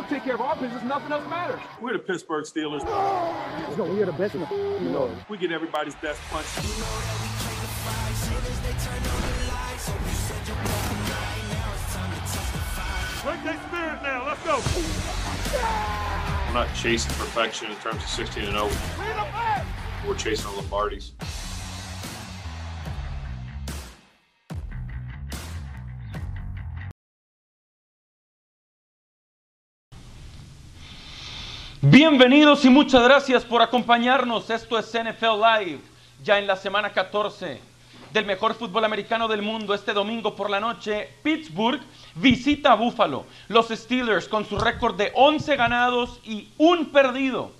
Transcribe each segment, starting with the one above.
don't take care of our business, nothing else matters. We're the Pittsburgh Steelers. No, we are the best. You know. We get everybody's best punch. Break that spirit now. Let's go. We're not chasing perfection in terms of 16 and 0. We're chasing Lombardies. Bienvenidos y muchas gracias por acompañarnos. Esto es NFL Live, ya en la semana 14 del mejor fútbol americano del mundo. Este domingo por la noche, Pittsburgh visita a Buffalo. Los Steelers con su récord de 11 ganados y un perdido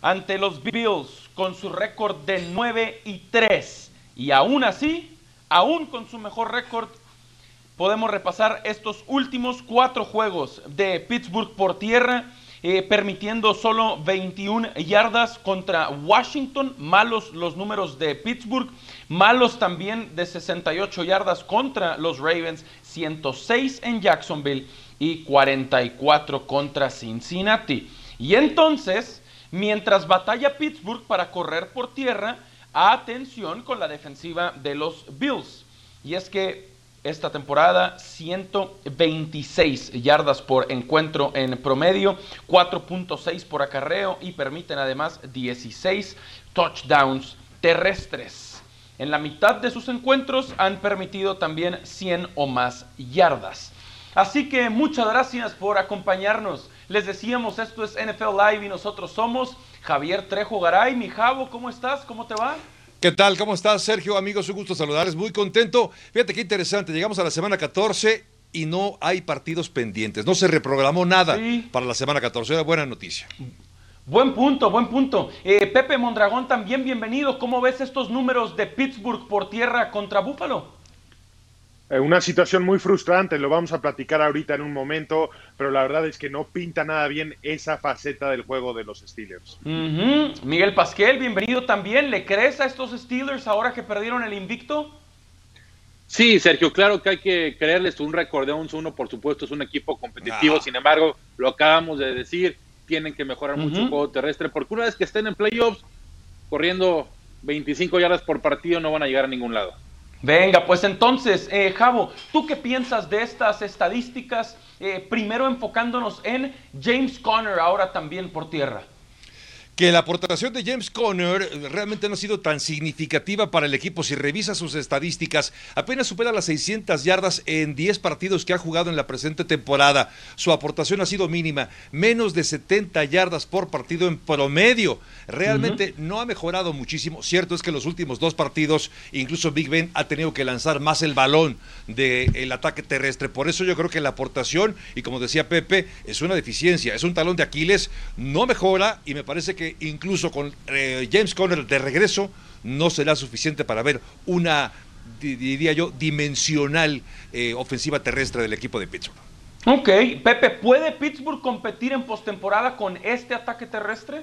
ante los Bills con su récord de 9 y 3. Y aún así, aún con su mejor récord, podemos repasar estos últimos cuatro juegos de Pittsburgh por tierra eh, permitiendo solo 21 yardas contra Washington. Malos los números de Pittsburgh, malos también de 68 yardas contra los Ravens, 106 en Jacksonville y 44 contra Cincinnati. Y entonces, mientras batalla Pittsburgh para correr por tierra, atención con la defensiva de los Bills. Y es que esta temporada, 126 yardas por encuentro en promedio, 4.6 por acarreo y permiten además 16 touchdowns terrestres. En la mitad de sus encuentros han permitido también 100 o más yardas. Así que muchas gracias por acompañarnos. Les decíamos, esto es NFL Live y nosotros somos Javier Trejo Garay. Mi Javo, ¿cómo estás? ¿Cómo te va? ¿Qué tal? ¿Cómo estás, Sergio? Amigos, un gusto saludarles. Muy contento. Fíjate qué interesante. Llegamos a la semana 14 y no hay partidos pendientes. No se reprogramó nada Sí. para la semana 14. Era buena noticia. Buen punto, buen punto. Eh, Pepe Mondragón, también bienvenido. ¿Cómo ves estos números de Pittsburgh por tierra contra Búfalo? Eh, Una situación muy frustrante, lo vamos a platicar ahorita en un momento, pero la verdad es que no pinta nada bien esa faceta del juego de los Steelers. Miguel Pasquel, bienvenido también. ¿Le crees a estos Steelers ahora que perdieron el invicto? Sí, Sergio, claro que hay que creerles un récord de 11-1, por supuesto, es un equipo competitivo, Ah. sin embargo, lo acabamos de decir, tienen que mejorar mucho el juego terrestre, porque una vez que estén en playoffs, corriendo 25 yardas por partido, no van a llegar a ningún lado. Venga, pues entonces, eh, Javo, ¿tú qué piensas de estas estadísticas? Eh, primero enfocándonos en James Conner, ahora también por tierra. Que la aportación de James Conner realmente no ha sido tan significativa para el equipo. Si revisa sus estadísticas, apenas supera las 600 yardas en 10 partidos que ha jugado en la presente temporada. Su aportación ha sido mínima, menos de 70 yardas por partido en promedio. Realmente no ha mejorado muchísimo. Cierto es que en los últimos dos partidos, incluso Big Ben ha tenido que lanzar más el balón del ataque terrestre. Por eso yo creo que la aportación, y como decía Pepe, es una deficiencia, es un talón de Aquiles, no mejora y me parece que incluso con eh, James Conner de regreso no será suficiente para ver una, di- diría yo, dimensional eh, ofensiva terrestre del equipo de Pittsburgh. Ok, Pepe, ¿puede Pittsburgh competir en postemporada con este ataque terrestre?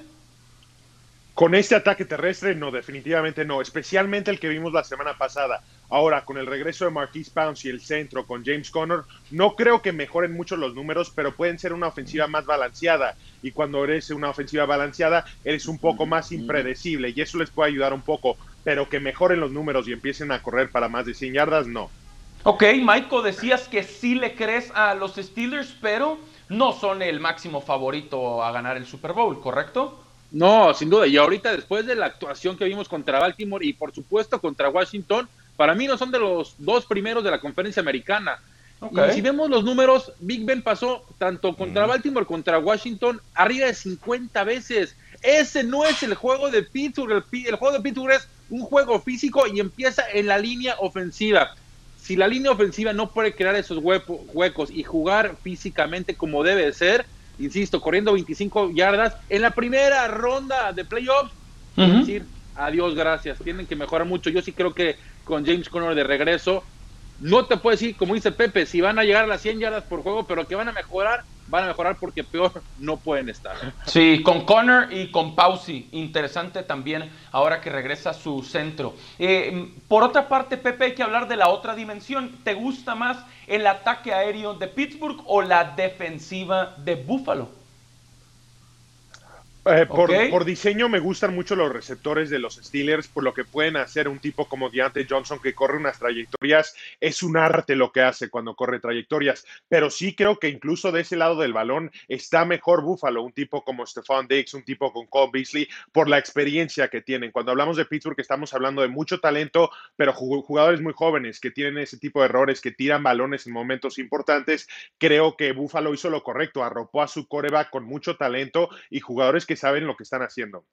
Con este ataque terrestre, no, definitivamente no, especialmente el que vimos la semana pasada. Ahora, con el regreso de Marquise Pounce y el centro con James Conner, no creo que mejoren mucho los números, pero pueden ser una ofensiva más balanceada. Y cuando eres una ofensiva balanceada, eres un poco más impredecible y eso les puede ayudar un poco. Pero que mejoren los números y empiecen a correr para más de 100 yardas, no. Ok, Michael, decías que sí le crees a los Steelers, pero no son el máximo favorito a ganar el Super Bowl, ¿correcto? No, sin duda, y ahorita después de la actuación que vimos contra Baltimore y por supuesto contra Washington, para mí no son de los dos primeros de la conferencia americana. Y si vemos los números, Big Ben pasó tanto contra Baltimore contra Washington arriba de 50 veces. Ese no es el juego de Pittsburgh. El, el juego de Pittsburgh es un juego físico y empieza en la línea ofensiva. Si la línea ofensiva no puede crear esos hueco- huecos y jugar físicamente como debe de ser, insisto, corriendo 25 yardas en la primera ronda de playoffs, es decir, adiós, gracias. Tienen que mejorar mucho. Yo sí creo que con James Conner de regreso, no te puedo decir, como dice Pepe, si van a llegar a las 100 yardas por juego, pero que van a mejorar, van a mejorar porque peor no pueden estar. Sí, con Connor y con Pausi. Interesante también ahora que regresa a su centro. Eh, por otra parte, Pepe, hay que hablar de la otra dimensión. ¿Te gusta más el ataque aéreo de Pittsburgh o la defensiva de Buffalo? Eh, por, Ok. por diseño me gustan mucho los receptores de los Steelers, por lo que pueden hacer un tipo como Deontay Johnson que corre unas trayectorias. Es un arte lo que hace cuando corre trayectorias, pero sí creo que incluso de ese lado del balón está mejor Buffalo, un tipo como Stephon Diggs, un tipo con Cole Beasley, por la experiencia que tienen. Cuando hablamos de Pittsburgh estamos hablando de mucho talento, pero ju- jugadores muy jóvenes que tienen ese tipo de errores, que tiran balones en momentos importantes. Creo que Buffalo hizo lo correcto, arropó a su coreback con mucho talento y jugadores que saben lo que están haciendo.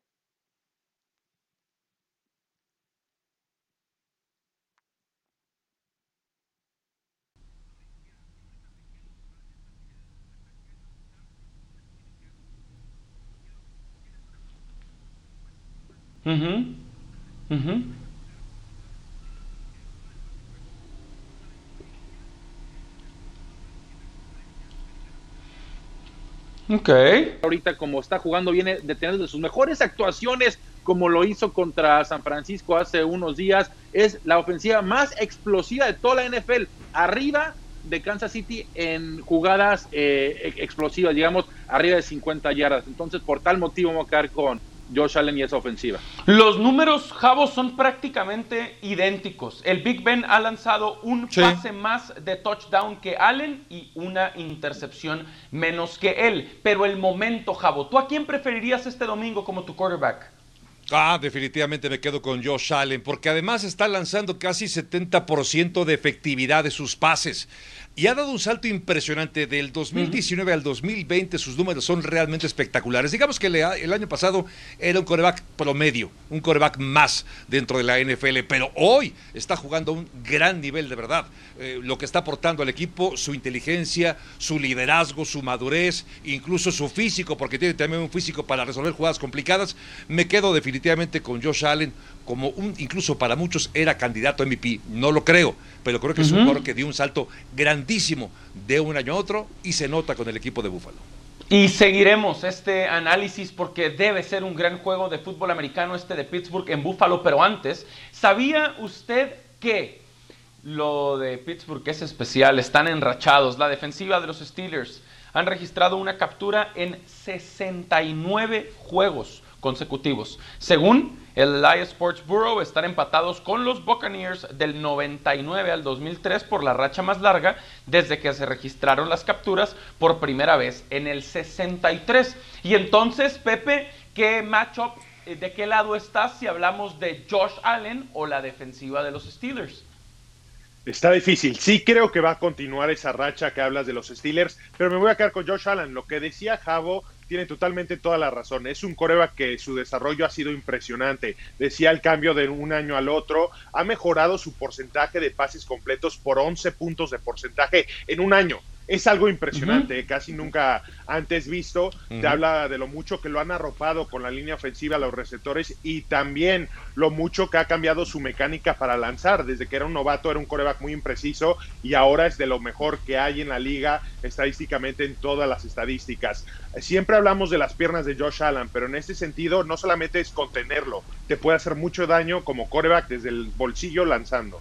Ok. ahorita como está jugando viene de tener de sus mejores actuaciones como lo hizo contra San Francisco hace unos días. Es la ofensiva más explosiva de toda la NFL arriba de Kansas City en jugadas eh, ex- explosivas digamos arriba de 50 yardas. Entonces por tal motivo vamos a quedar con Josh Allen y esa ofensiva Los números, Javo, son prácticamente idénticos. El Big Ben ha lanzado un Sí. pase más de touchdown que Allen y una intercepción menos que él. Pero el momento, Javo, ¿tú a quién preferirías este domingo como tu quarterback? Ah, definitivamente me quedo con Josh Allen, porque además está lanzando casi 70% de efectividad de sus pases. Y ha dado un salto impresionante del 2019 al 2020. Sus números son realmente espectaculares. Digamos que el año pasado era un coreback promedio, un coreback más dentro de la NFL, pero hoy está jugando a un gran nivel de verdad. Eh, lo que está aportando al equipo, su inteligencia, su liderazgo, su madurez, incluso su físico, porque tiene también un físico para resolver jugadas complicadas. Me quedo definitivamente con Josh Allen como un, incluso para muchos era candidato a MVP. No lo creo, pero creo que es un jugador que dio un salto grandísimo de un año a otro y se nota con el equipo de Búfalo. Y seguiremos este análisis porque debe ser un gran juego de fútbol americano este de Pittsburgh en Buffalo, pero antes, ¿sabía usted que lo de Pittsburgh es especial? Están enrachados. La defensiva de los Steelers han registrado una captura en 69 juegos consecutivos. Según el Elias Sports Bureau, están empatados con los Buccaneers del 99 al 2003 por la racha más larga desde que se registraron las capturas por primera vez en el 63. Y entonces, Pepe, ¿qué matchup, eh, de qué lado estás si hablamos de Josh Allen o la defensiva de los Steelers? Está difícil. Sí creo que va a continuar esa racha que hablas de los Steelers, pero me voy a quedar con Josh Allen. Lo que decía Javo tiene totalmente toda la razón. Es un coreback que su desarrollo ha sido impresionante. Decía el cambio de un año al otro. Ha mejorado su porcentaje de pases completos por 11 puntos de porcentaje en un año. Es algo impresionante, casi nunca antes visto. Te habla de lo mucho que lo han arropado con la línea ofensiva, los receptores y también lo mucho que ha cambiado su mecánica para lanzar. Desde que era un novato era un coreback muy impreciso y ahora es de lo mejor que hay en la liga estadísticamente en todas las estadísticas. Siempre hablamos de las piernas de Josh Allen, pero en este sentido no solamente es contenerlo, te puede hacer mucho daño como coreback desde el bolsillo lanzando.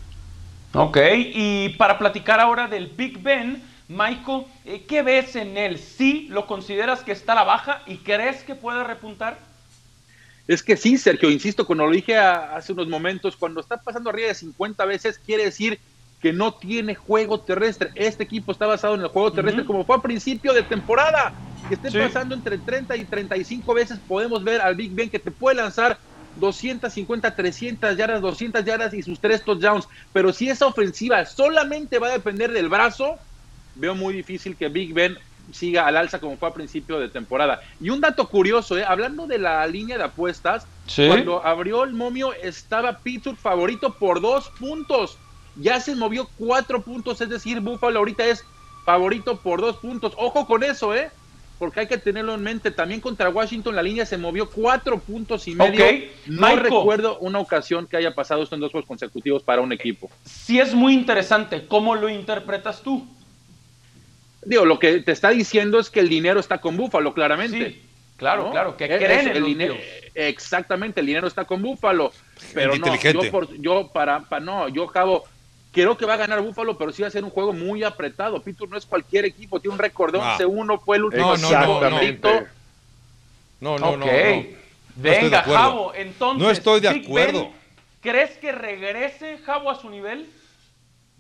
Ok, y para platicar ahora del Big Ben, Michael, eh, ¿qué ves en él? ¿Sí lo consideras que está a la baja y crees que puede repuntar? Es que sí, Sergio, insisto, como lo dije a- hace unos momentos, cuando está pasando arriba de 50 veces, quiere decir que no tiene juego terrestre. Este equipo está basado en el juego terrestre, como fue a principio de temporada. Que esté Sí. pasando entre 30 y 35 veces, podemos ver al Big Ben que te puede lanzar 250, 300 yardas, 200 yardas y sus tres touchdowns. Pero si esa ofensiva solamente va a depender del brazo, veo muy difícil que Big Ben siga al alza como fue a principio de temporada. Y un dato curioso, ¿eh? hablando de la línea de apuestas, Sí. cuando abrió el momio estaba Pittsburgh favorito por dos puntos. Ya se movió cuatro puntos, es decir, Buffalo ahorita es favorito por dos puntos. Ojo con eso, ¿eh? Porque hay que tenerlo en mente. También contra Washington la línea se movió cuatro puntos y medio. No Michael. recuerdo una ocasión que haya pasado esto en dos juegos consecutivos para un equipo. Sí es muy interesante. ¿Cómo lo interpretas tú? Digo, lo que te está diciendo es que el dinero está con Búfalo, claramente. Sí, claro, ¿no? claro, que Eh, creen el los dinero. Exactamente, el dinero está con Búfalo. Pero no, yo, por- yo para, para- no, yo acabo, creo que va a ganar Búfalo, pero sí va a ser un juego muy apretado. Pittsburgh no es cualquier equipo, tiene un récord de Ah. 11-1, fue el último No, no, no, no. Venga. Javo, entonces. No estoy de acuerdo. Ben, ¿Crees que regrese Javo a su nivel?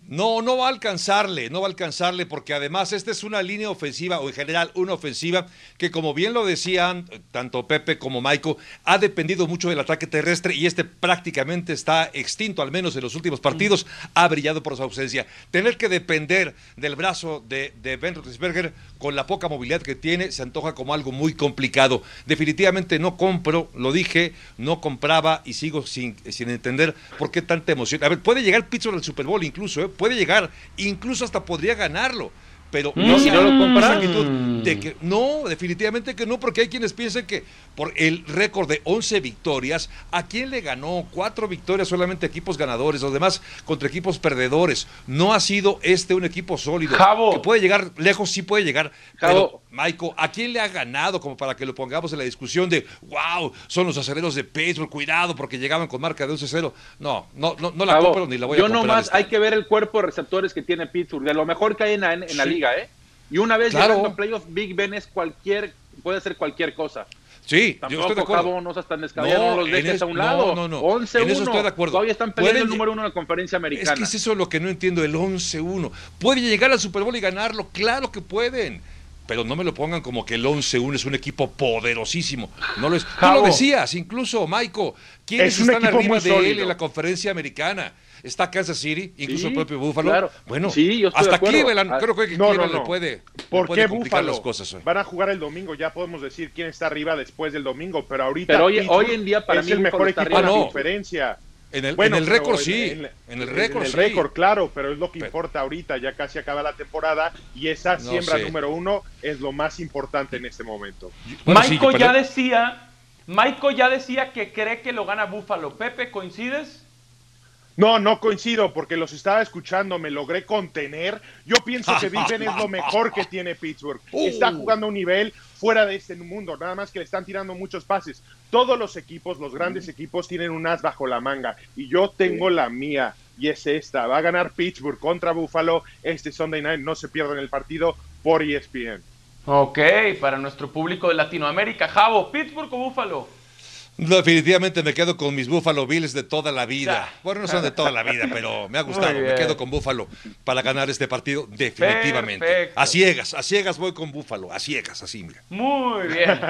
No, no va a alcanzarle, no va a alcanzarle porque además esta es una línea ofensiva o en general una ofensiva que como bien lo decían tanto Pepe como Maiko, ha dependido mucho del ataque terrestre y este prácticamente está extinto, al menos en los últimos partidos, ha brillado por su ausencia. Tener que depender del brazo de, de Ben Roethlisberger con la poca movilidad que tiene se antoja como algo muy complicado. Definitivamente no compro, lo dije, no compraba y sigo sin, sin entender por qué tanta emoción. A ver, puede llegar Pittsburgh al Super Bowl incluso, ¿eh? Puede llegar, incluso hasta podría ganarlo. Pero No, ¿y no lo compras? esa actitud de que no, definitivamente que no, porque hay quienes piensan que por el récord de 11 victorias, ¿a quién le ganó? Cuatro victorias solamente equipos ganadores, los demás contra equipos perdedores. No ha sido este un equipo sólido. Javo. Que puede llegar lejos, sí puede llegar. Javo. Pero, Maiko, ¿a quién le ha ganado? Como para que lo pongamos en la discusión de, wow, son los aceleros de Pittsburgh, cuidado, porque llegaban con marca de 11-0. No, no, no, no la Cabo, compro ni la voy a yo comprar. nomás hay que ver el cuerpo de receptores que tiene Pittsburgh, de lo mejor que hay en la, en la Sí. Liga, ¿eh? Y una vez Claro. llegando a playoff, Big Ben es cualquier, puede hacer cualquier cosa. Sí, yo Tampoco, estoy de acuerdo. Cabo, no descabellado, no, No, los dejes es- a un no, lado. no, no. 11-1. En eso estoy de acuerdo. Todavía están peleando Pueden el número uno en la conferencia Es americana. que es eso lo que no entiendo, el 11-1. Puede llegar al Super Bowl y ganarlo, claro que pueden. Pero no me lo pongan como que el 11-1 es un equipo poderosísimo. No lo es. Tú lo decías, incluso, Maiko. ¿Quiénes Es están arriba de él en la conferencia americana? Está Kansas City, incluso Sí, el propio Buffalo. claro. Bueno, Sí, yo hasta. Cleveland, Ah, creo que no, no, Cleveland no. le puede, le ¿Por puede qué complicar Búfalo? las cosas. hoy. Van a jugar el domingo, ya podemos decir quién está arriba después del domingo, pero ahorita Pero hoy- hoy en día para es mí el Búfalo mejor está equipo de la Ah, no. conferencia. En el, Bueno, en el récord sí, en- en el récord en el sí. récord, claro, pero es lo que Pero- importa ahorita, ya casi acaba la temporada y esa No siembra sé. número uno es lo más importante en este momento. Bueno, sí, Maiko pero- ya decía, Maiko ya decía que cree que lo gana Búfalo. Pepe, ¿coincides? No, no coincido porque los estaba escuchando, me logré contener. Yo pienso que Big Ben es lo mejor que tiene Pittsburgh. Está Uh. jugando a un nivel fuera de este mundo, nada más que le están tirando muchos pases. Todos los equipos, los grandes equipos, tienen un as bajo la manga y yo tengo la mía y es esta. Va a ganar Pittsburgh contra Buffalo este Sunday night. No se pierdan el partido por ESPN. Ok, para nuestro público de Latinoamérica. Javo, ¿Pittsburgh o Búfalo? Definitivamente me quedo con mis Buffalo Bills de toda la vida. Bueno, no son de toda la vida, pero me ha gustado. Me quedo con Buffalo para ganar este partido definitivamente. Perfecto. A ciegas, a ciegas voy con Buffalo, a ciegas, así, mira. Muy bien.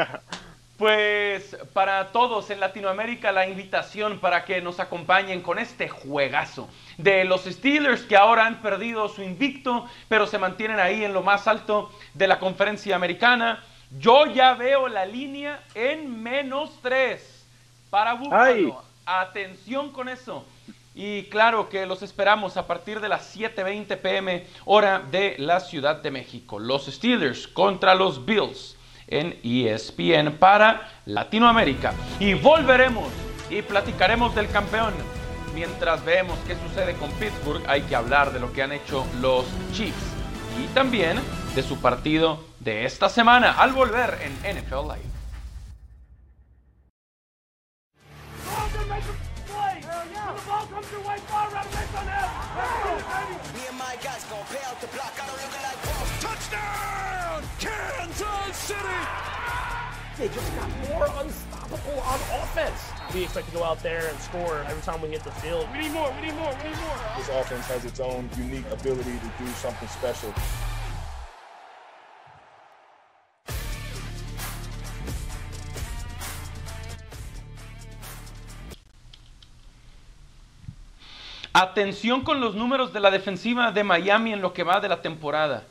Pues para todos en Latinoamérica la invitación para que nos acompañen con este juegazo de los Steelers que ahora han perdido su invicto, pero se mantienen ahí en lo más alto de la conferencia americana. Yo ya veo la línea en menos tres para Buffalo. Ay. Atención con eso. Y claro que los esperamos a partir de las 7:20 pm hora de la Ciudad de México. Los Steelers contra los Bills en ESPN para Latinoamérica. Y volveremos y platicaremos del campeón. Mientras vemos qué sucede con Pittsburgh, hay que hablar de lo que han hecho los Chiefs y también de su partido de esta semana al volver en NFL Live. They just got more unstoppable on offense. We expect to go out there and score every time we hit the field. We need more, we need more, we need more. This offense has its own unique ability to do something special. Atención con los números de la defensiva de Miami en lo que va de la temporada.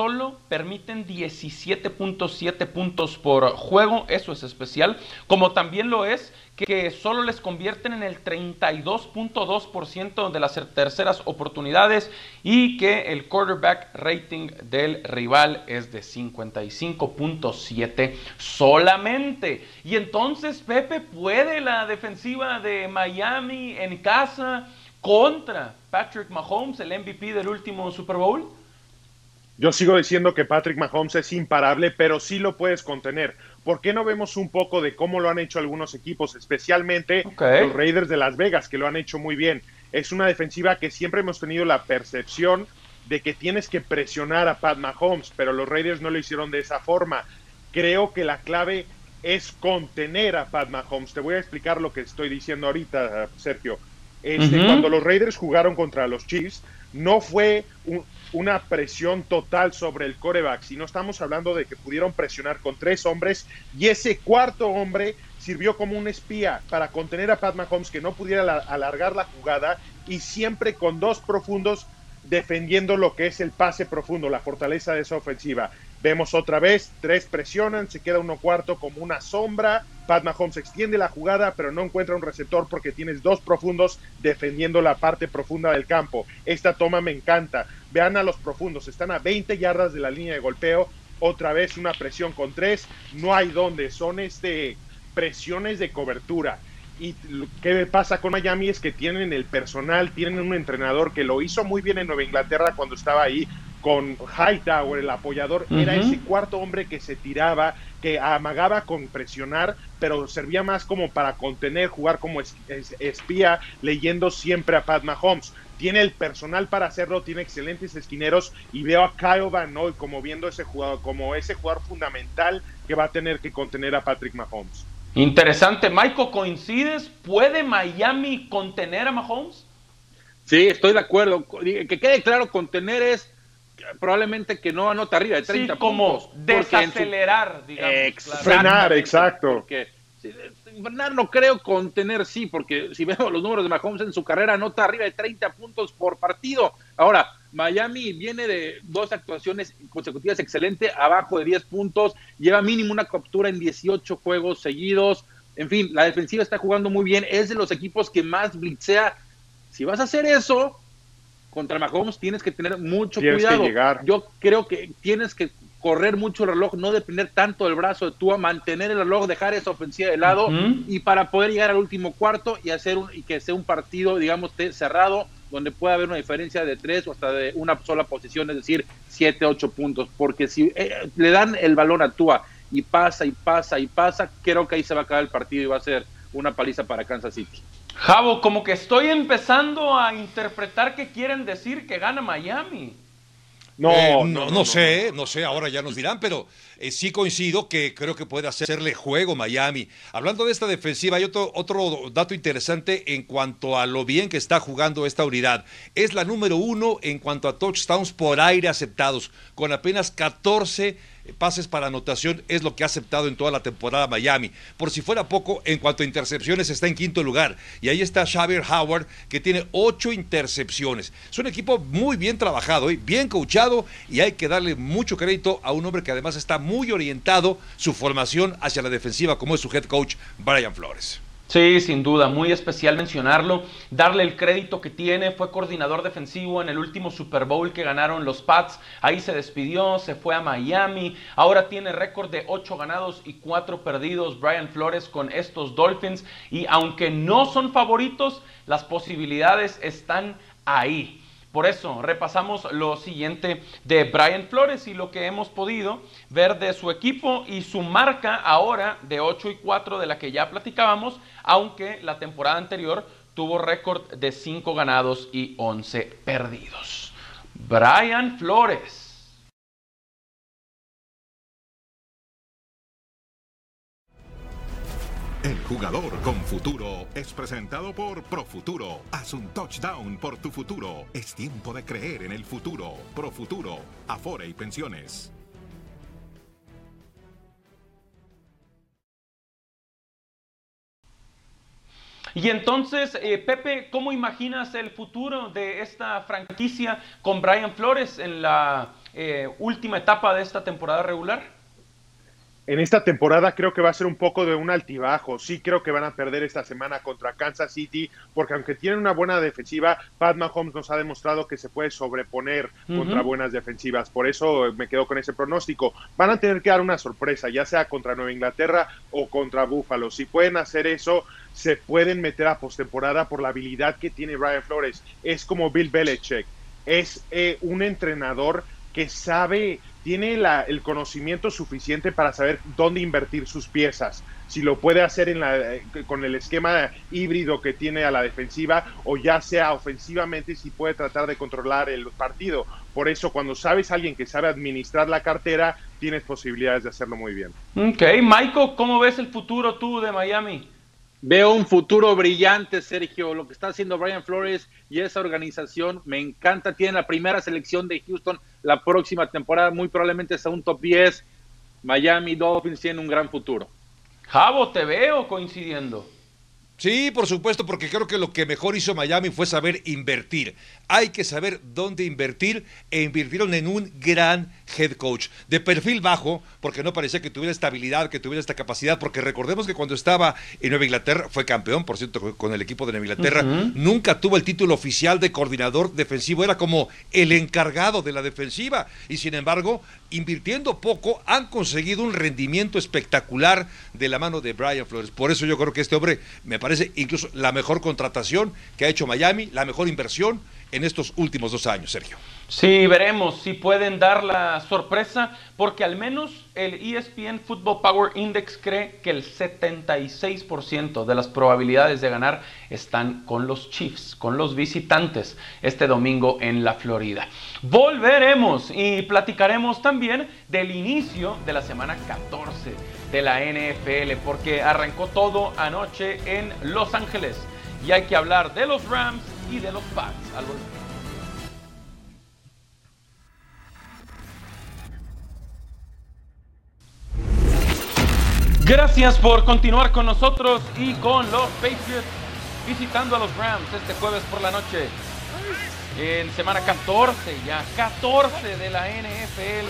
Solo permiten 17.7 puntos por juego, eso es especial, como también lo es que solo les convierten en el 32.2% de las terceras oportunidades y que el quarterback rating del rival es de 55.7 solamente. Y entonces, Pepe, ¿puede la defensiva de Miami en casa contra Patrick Mahomes, el MVP del último Super Bowl? Yo sigo diciendo que Patrick Mahomes es imparable, pero sí lo puedes contener. ¿Por qué no vemos un poco de cómo lo han hecho algunos equipos, especialmente los Raiders de Las Vegas, que lo han hecho muy bien? Es una defensiva que siempre hemos tenido la percepción de que tienes que presionar a Pat Mahomes, pero los Raiders no lo hicieron de esa forma. Creo que la clave es contener a Pat Mahomes. Te voy a explicar lo que estoy diciendo ahorita, Sergio. Este. Cuando los Raiders jugaron contra los Chiefs, no fue un- una presión total sobre el coreback, sino estamos hablando de que pudieron presionar con tres hombres y ese cuarto hombre sirvió como un espía para contener a Pat Mahomes que no pudiera la- alargar la jugada y siempre con dos profundos defendiendo lo que es el pase profundo, la fortaleza de esa ofensiva. Vemos otra vez, tres presionan, se queda uno cuarto como una sombra. Pat Mahomes extiende la jugada, pero no encuentra un receptor porque tienes dos profundos defendiendo la parte profunda del campo. Esta toma me encanta. Vean a los profundos, están a 20 yardas de la línea de golpeo. Otra vez una presión con tres, no hay donde, son este presiones de cobertura. Y lo que pasa con Miami es que tienen el personal, tienen un entrenador que lo hizo muy bien en Nueva Inglaterra cuando estaba ahí con Hightower, el apoyador, era ese cuarto hombre que se tiraba, que amagaba con presionar, pero servía más como para contener, jugar como es- es- espía, leyendo siempre a Pat Mahomes. Tiene el personal para hacerlo, tiene excelentes esquineros y veo a Kyle Van Noy como viendo ese jugador, como ese jugador fundamental que va a tener que contener a Patrick Mahomes. Interesante. Michael, ¿coincides? ¿Puede Miami contener a Mahomes? Sí, estoy de acuerdo. Que quede claro, contener es probablemente que no anota arriba de 30 sí, como puntos. su- desacelerar, digamos. Frenar, exacto. Porque sí, frenar no creo contener, sí, porque si vemos los números de Mahomes en su carrera, anota arriba de 30 puntos por partido. Ahora, Miami viene de dos actuaciones consecutivas excelentes, abajo de 10 puntos, lleva mínimo una captura en 18 juegos seguidos. En fin, la defensiva está jugando muy bien, es de los equipos que más blitzea. Si vas a hacer eso contra Mahomes, tienes que tener mucho Tienes que cuidado. llegar. Yo creo que tienes que correr mucho el reloj, no depender tanto del brazo de Tua, mantener el reloj, dejar esa ofensiva de lado y para poder llegar al último cuarto y hacer un, y que sea un partido, digamos, cerrado, donde pueda haber una diferencia de tres o hasta de una sola posición, es decir, siete, ocho puntos, porque si eh, le dan el balón a Tua y pasa y pasa y pasa, creo que ahí se va a acabar el partido y va a ser una paliza para Kansas City. Javo, como que estoy empezando a interpretar que quieren decir que gana Miami. No, Eh, no, no, no, no sé, no sé, ahora ya nos dirán, pero eh, sí coincido que creo que puede hacerle juego Miami. Hablando de esta defensiva, hay otro, otro dato interesante en cuanto a lo bien que está jugando esta unidad. Es la número uno en cuanto a touchdowns por aire aceptados, con apenas 14 pases para anotación es lo que ha aceptado en toda la temporada Miami. Por si fuera poco, en cuanto a intercepciones está en quinto lugar. Y ahí está Xavier Howard, que tiene ocho intercepciones. Es un equipo muy bien trabajado, ¿eh? bien coachado, y hay que darle mucho crédito a un hombre que además está muy orientado su formación hacia la defensiva, como es su head coach, Brian Flores. Sí, sin duda, muy especial mencionarlo, darle el crédito que tiene, fue coordinador defensivo en el último Super Bowl que ganaron los Pats, ahí se despidió, se fue a Miami, ahora tiene récord de 8 ganados y 4 perdidos Brian Flores con estos Dolphins. Y aunque no son favoritos, las posibilidades están ahí. Por eso repasamos lo siguiente de Brian Flores y lo que hemos podido ver de su equipo y su marca ahora de 8 y 4 de la que ya platicábamos, aunque la temporada anterior tuvo récord de 5 ganados y 11 perdidos. Brian Flores. Jugador con futuro es presentado por Profuturo. Haz un touchdown por tu futuro. Es tiempo de creer en el futuro. Profuturo, Afore y Pensiones. Y entonces, eh, Pepe, ¿cómo imaginas el futuro de esta franquicia con Brian Flores en la eh, última etapa de esta temporada regular? En esta temporada creo que va a ser un poco de un altibajo. Sí creo que van a perder esta semana contra Kansas City, porque aunque tienen una buena defensiva, Pat Mahomes nos ha demostrado que se puede sobreponer contra buenas defensivas. Por eso me quedo con ese pronóstico. Van a tener que dar una sorpresa, ya sea contra Nueva Inglaterra o contra Buffalo. Si pueden hacer eso, se pueden meter a postemporada por la habilidad que tiene Brian Flores. Es como Bill Belichick. Es eh, un entrenador que sabe, tiene la, el conocimiento suficiente para saber dónde invertir sus piezas. Si lo puede hacer en la, eh, con el esquema híbrido que tiene a la defensiva o ya sea ofensivamente si puede tratar de controlar el partido. Por eso cuando sabes a alguien que sabe administrar la cartera, tienes posibilidades de hacerlo muy bien. Ok, Michael, ¿cómo ves el futuro tú de Miami? Veo un futuro brillante, Sergio. Lo que está haciendo Brian Flores y esa organización me encanta. Tienen la primera selección de Houston la próxima temporada. Muy probablemente sea un top 10. Miami Dolphins tienen un gran futuro. Javo, te veo coincidiendo. Sí, por supuesto, porque creo que lo que mejor hizo Miami fue saber invertir. Hay que saber dónde invertir e invirtieron en un gran head coach de perfil bajo, porque no parecía que tuviera estabilidad, que tuviera esta capacidad, porque recordemos que cuando estaba en Nueva Inglaterra, fue campeón, por cierto, con el equipo de Nueva Inglaterra, nunca tuvo el título oficial de coordinador defensivo, era como el encargado de la defensiva, y sin embargo, invirtiendo poco, han conseguido un rendimiento espectacular de la mano de Brian Flores. Por eso yo creo que este hombre me parece incluso la mejor contratación que ha hecho Miami, la mejor inversión en estos últimos dos años, Sergio. Sí, veremos si pueden dar la sorpresa, porque al menos el ESPN Football Power Index cree que el 76% de las probabilidades de ganar están con los Chiefs, con los visitantes, este domingo en la Florida. Volveremos y platicaremos también del inicio de la semana 14 de la NFL, porque arrancó todo anoche en Los Ángeles y hay que hablar de los Rams y de los Pats al. Gracias por continuar con nosotros y con los Patriots visitando a los Rams este jueves por la noche. En semana 14, ya 14 de la NFL.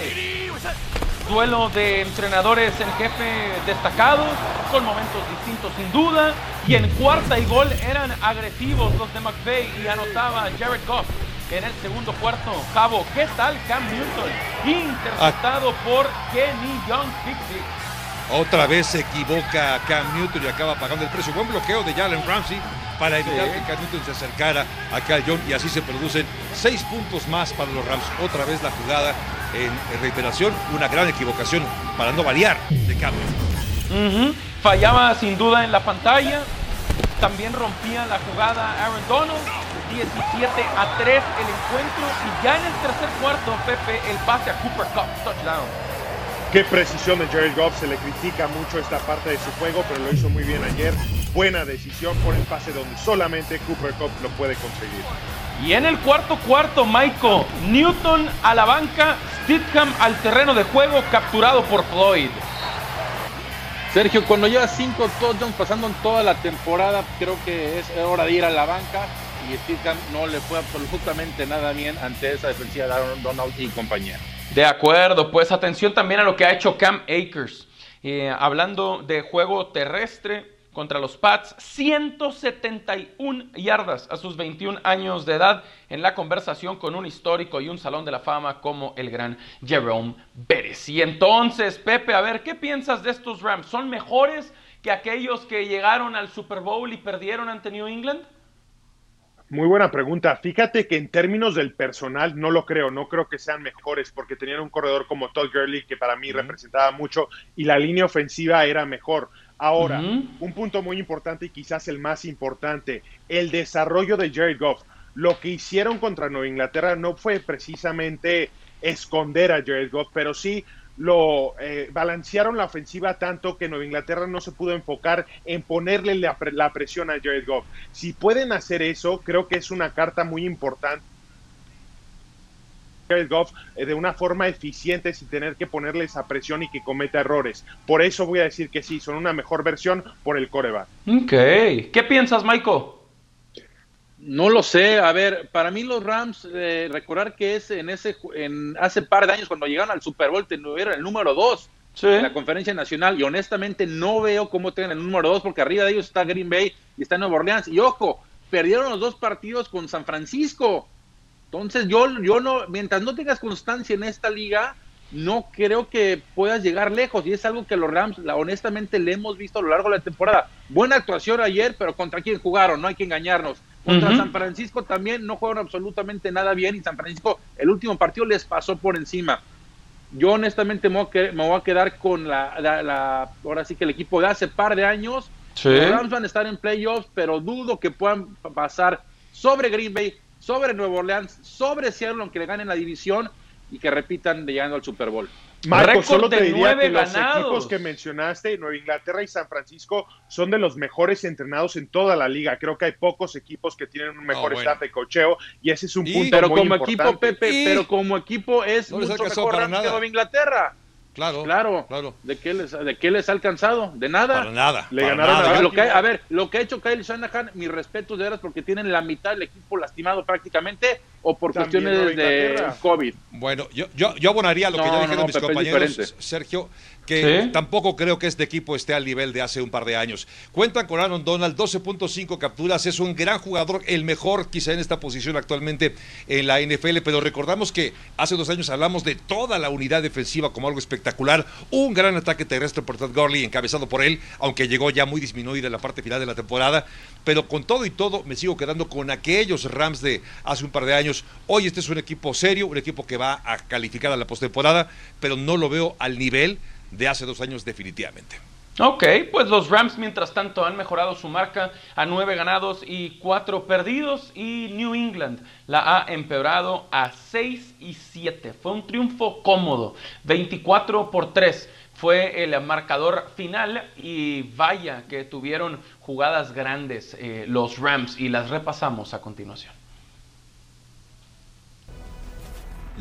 Duelo de entrenadores en jefe destacados, con momentos distintos sin duda. Y en cuarta y gol eran agresivos los de McVay y anotaba Jared Goff en el segundo cuarto. Cabo, ¿qué tal Cam Newton? Interceptado por Kenny Young Pickett. Otra vez se equivoca Cam Newton y acaba pagando el precio. Buen bloqueo de Jalen Ramsey para evitar Sí. que Cam Newton se acercara a Cal John y así se producen seis puntos más para los Rams. Otra vez la jugada en reiteración, una gran equivocación para no variar de Cam. Fallaba sin duda en la pantalla. También rompía la jugada Aaron Donald. 17 a 3 el encuentro. Y ya en el tercer cuarto, Pepe, el pase a Cooper Cup. Touchdown. Qué precisión de Jared Goff, se le critica mucho esta parte de su juego, pero lo hizo muy bien ayer. Buena decisión por el pase donde solamente Cooper Cup lo puede conseguir. Y en el cuarto cuarto, Michael Newton a la banca. Stidham al terreno de juego, capturado por Floyd. Sergio, cuando lleva cinco touchdowns pasando en toda la temporada, creo que es hora de ir a la banca. Y Stidham no le fue absolutamente nada bien ante esa defensiva de Aaron Donald y compañía. De acuerdo, pues atención también a lo que ha hecho Cam Akers. Eh, hablando de juego terrestre contra los Pats, 171 yardas a sus 21 años de edad en la conversación con un histórico y un salón de la fama como el gran Jerome Bettis. Y entonces, Pepe, a ver, ¿qué piensas de estos Rams? ¿Son mejores que aquellos que llegaron al Super Bowl y perdieron ante New England? Muy buena pregunta. Fíjate que en términos del personal no lo creo, no creo que sean mejores porque tenían un corredor como Todd Gurley que para mí representaba mucho y la línea ofensiva era mejor. Ahora, un punto muy importante y quizás el más importante, el desarrollo de Jared Goff. Lo que hicieron contra Nueva Inglaterra no fue precisamente esconder a Jared Goff, pero sí lo eh, balancearon la ofensiva tanto que Nueva Inglaterra no se pudo enfocar en ponerle la, pre- la presión a Jared Goff. Si pueden hacer eso, creo que es una carta muy importante. Goff eh, de una forma eficiente sin tener que ponerle esa presión y que cometa errores. Por eso voy a decir que sí, son una mejor versión por el coreback. Ok. ¿Qué piensas, Michael? No lo sé, a ver, para mí los Rams, eh, recordar que es en ese, en hace par de años cuando llegaron al Super Bowl, tuvieron el número 2 Sí. en la conferencia nacional y honestamente no veo cómo tengan el número 2 porque arriba de ellos está Green Bay y está Nueva Orleans. Y ojo, perdieron los dos partidos con San Francisco. Entonces yo, yo no, mientras no tengas constancia en esta liga, no creo que puedas llegar lejos. Y es algo que los Rams, la, honestamente, le hemos visto a lo largo de la temporada. Buena actuación ayer, pero ¿contra quién jugaron? No hay que engañarnos. Contra. San Francisco también no jugaron absolutamente nada bien y San Francisco el último partido les pasó por encima. Yo honestamente me voy a, quedar con la, la- la- ahora sí que el equipo de hace par de años. Sí. Los Rams van a estar en playoffs, pero dudo que puedan pa- pasar sobre Green Bay, sobre Nueva Orleans, sobre Seattle, aunque le ganen la división y que repitan de llegando al Super Bowl. Marco, solo te diría que los ganados. equipos que mencionaste, Nueva Inglaterra y San Francisco, son de los mejores entrenados en toda la liga. Creo que hay pocos equipos que tienen un mejor bueno. staff de cocheo y ese es un Y- punto Pero muy como importante. equipo, Pepe, Y- pero como equipo es No mucho mejor que. Nueva Inglaterra. Claro, Claro, claro. ¿De qué les, de qué les ha alcanzado? De nada. Para nada. Le para ganaron nada. a ver, lo que, Baltimore. a ver, lo que ha hecho Kyle Shanahan, mis respetos de veras porque tienen la mitad del equipo lastimado prácticamente o por También cuestiones de. COVID. Bueno, yo, yo, yo abonaría lo que ya dijeron no, mis Pepe, compañeros. Sergio, que Sí. tampoco creo que este equipo esté al nivel de hace un par de años. Cuentan con Aaron Donald, 12.5 capturas, es un gran jugador, el mejor quizá en esta posición actualmente en la NFL, pero recordamos que hace dos años hablamos de toda la unidad defensiva como algo espectacular, un gran ataque terrestre por Todd Gurley encabezado por él, aunque llegó ya muy disminuida en la parte final de la temporada, pero con todo y todo me sigo quedando con aquellos Rams de hace un par de años. Hoy este es un equipo serio, un equipo que va a calificar a la postemporada, pero no lo veo al nivel de hace dos años definitivamente. Ok, pues los Rams mientras tanto han mejorado su marca a nueve ganados y cuatro perdidos y New England la ha empeorado a 6 y 7. Fue un triunfo cómodo, 24 por 3 fue el marcador final y vaya que tuvieron jugadas grandes eh, los Rams y las repasamos a continuación.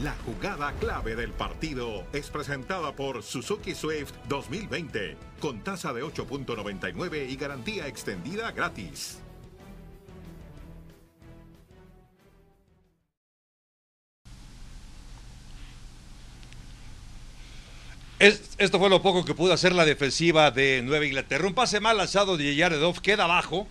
La jugada clave del partido es presentada por Suzuki Swift 2020, con tasa de 8.99 y garantía extendida gratis. Es- esto fue lo poco que pudo hacer la defensiva de Nueva Inglaterra. Un pase mal lanzado de Jared Goff queda abajo.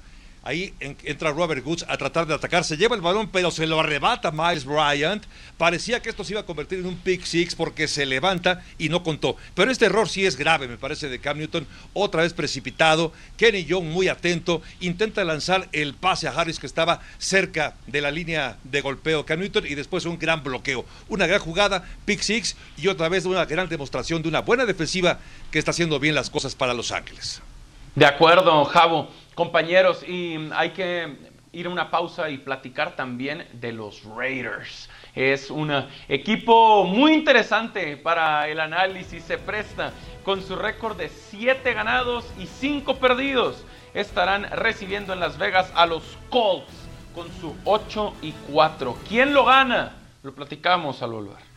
Ahí en- entra Robert Woods a tratar de atacar. Se lleva el balón, pero se lo arrebata Miles Bryant. Parecía que esto se iba a convertir en un pick six porque se levanta y no contó. Pero este error sí es grave, me parece, de Cam Newton. Otra vez precipitado. Kenny Young muy atento. Intenta lanzar el pase a Harris que estaba cerca de la línea de golpeo Cam Newton y después un gran bloqueo. Una gran jugada, pick six y otra vez una gran demostración de una buena defensiva que está haciendo bien las cosas para Los Ángeles. De acuerdo, Javo. Compañeros, y hay que ir a una pausa y platicar también de los Raiders. Es un equipo muy interesante para el análisis, se presta con su récord de 7 ganados y 5 perdidos. Estarán recibiendo en Las Vegas a los Colts con su 8 y 4. ¿Quién lo gana? Lo platicamos al volver.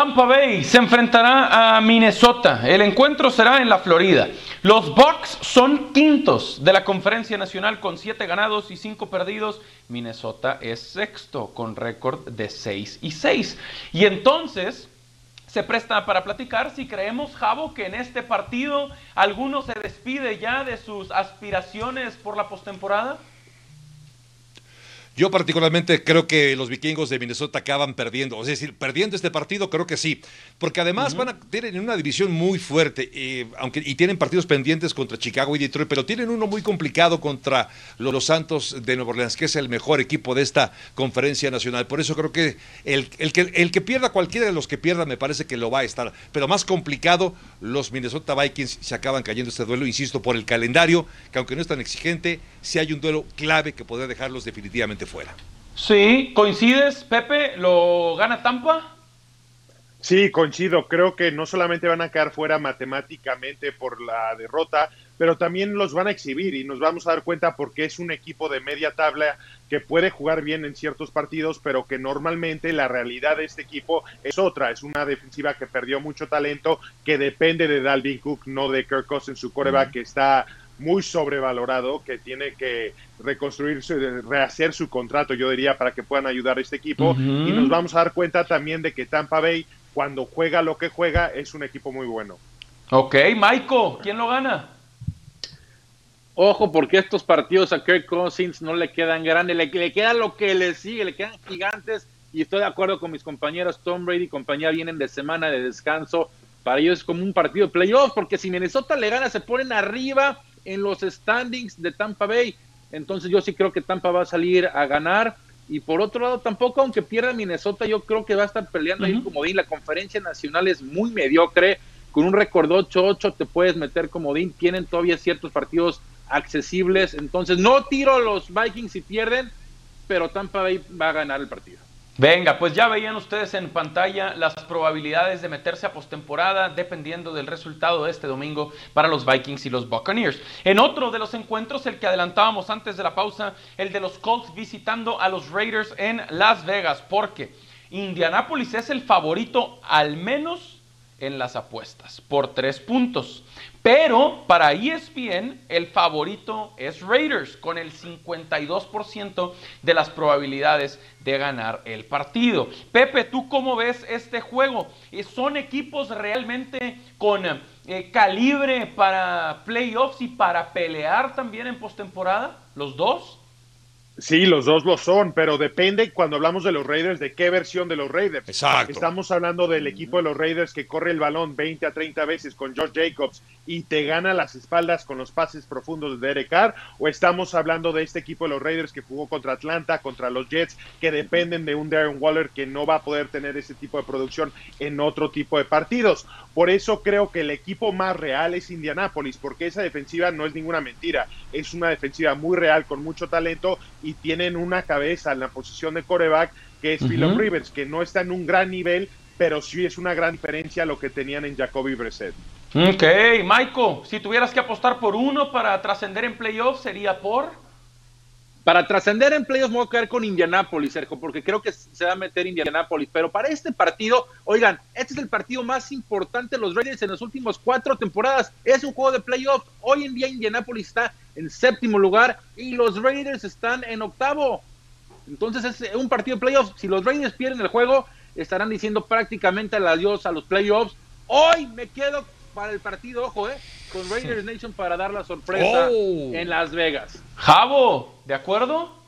Tampa Bay se enfrentará a Minnesota. El encuentro será en la Florida. Los Bucks son quintos de la Conferencia Nacional con siete ganados y cinco perdidos. Minnesota es sexto con récord de 6 y 6. Y entonces se presta para platicar si creemos, Javo, que en este partido alguno se despide ya de sus aspiraciones por la postemporada. Yo particularmente creo que los vikingos de Minnesota acaban perdiendo. Es decir, perdiendo este partido creo que sí. Porque además van a tienen una división muy fuerte. eh, aunque, y tienen partidos pendientes contra Chicago y Detroit, pero tienen uno muy complicado contra los, los Santos de Nueva Orleans, que es el mejor equipo de esta conferencia nacional. Por eso creo que el, el que el que pierda, cualquiera de los que pierda, me parece que lo va a estar. Pero más complicado, los Minnesota Vikings se acaban cayendo este duelo, insisto, por el calendario, que aunque no es tan exigente, sí hay un duelo clave que podría dejarlos definitivamente fuera. Sí, ¿coincides, Pepe? ¿Lo gana Tampa? Sí, coincido. Creo que no solamente van a quedar fuera matemáticamente por la derrota, pero también los van a exhibir y nos vamos a dar cuenta porque es un equipo de media tabla que puede jugar bien en ciertos partidos, pero que normalmente la realidad de este equipo es otra. Es una defensiva que perdió mucho talento, que depende de Dalvin Cook, no de Kirk Cousins, su coreback, que está muy sobrevalorado, que tiene que reconstruir, su- rehacer su contrato, yo diría, para que puedan ayudar a este equipo. Y nos vamos a dar cuenta también de que Tampa Bay, cuando juega lo que juega, es un equipo muy bueno. Ok, Michael, ¿quién lo gana? Ojo, porque estos partidos a Kirk Cousins no le quedan grandes, le, le queda lo que le sigue, le quedan gigantes. Y estoy de acuerdo con mis compañeros Tom Brady y compañía, vienen de semana de descanso. Para ellos es como un partido de playoff, porque si Minnesota le gana, se ponen arriba en los standings de Tampa Bay. Entonces yo sí creo que Tampa va a salir a ganar. Y por otro lado, tampoco, aunque pierda Minnesota, yo creo que va a estar peleando ahí como Dean. La conferencia nacional es muy mediocre. Con un récord 8-8 te puedes meter como Dean. Tienen todavía ciertos partidos accesibles. Entonces no tiro a los Vikings si pierden, pero Tampa Bay va a ganar el partido. Venga, pues ya veían ustedes en pantalla las probabilidades de meterse a postemporada dependiendo del resultado de este domingo para los Vikings y los Buccaneers. En otro de los encuentros, el que adelantábamos antes de la pausa, el de los Colts visitando a los Raiders en Las Vegas, porque Indianapolis es el favorito al menos en las apuestas por tres puntos. Pero para ESPN el favorito es Raiders con el 52% de las probabilidades de ganar el partido. Pepe, ¿tú cómo ves este juego? Eh, ¿Son equipos realmente con eh, calibre para playoffs y para pelear también en postemporada? ¿Los dos? Sí, los dos lo son, pero depende cuando hablamos de los Raiders, de qué versión de los Raiders. Exacto. Estamos hablando del equipo de los Raiders que corre el balón 20 a 30 veces con Josh Jacobs y te gana las espaldas con los pases profundos de Derek Carr, o estamos hablando de este equipo de los Raiders que jugó contra Atlanta, contra los Jets, que dependen de un Darren Waller que no va a poder tener ese tipo de producción en otro tipo de partidos. Por eso creo que el equipo más real es Indianapolis, porque esa defensiva no es ninguna mentira, es una defensiva muy real, con mucho talento y tienen una cabeza en la posición de coreback que es Philip Rivers, que no está en un gran nivel, pero sí es una gran diferencia a lo que tenían en Jacoby Brissett. Ok, Michael, si tuvieras que apostar por uno para trascender en playoffs, ¿sería por? Para trascender en playoffs me voy a quedar con Indianapolis, Sergio, porque creo que se va a meter Indianapolis. Pero para este partido, oigan, este es el partido más importante de los Raiders en las últimas cuatro temporadas. Es un juego de playoffs. Hoy en día Indianapolis está en séptimo lugar y los Raiders están en octavo. Entonces es un partido de playoffs. Si los Raiders pierden el juego, estarán diciendo prácticamente el adiós a los playoffs. Hoy me quedo para el partido, ojo, eh, con Raiders Nation para dar la sorpresa Oh. en Las Vegas. Javo, ¿de acuerdo?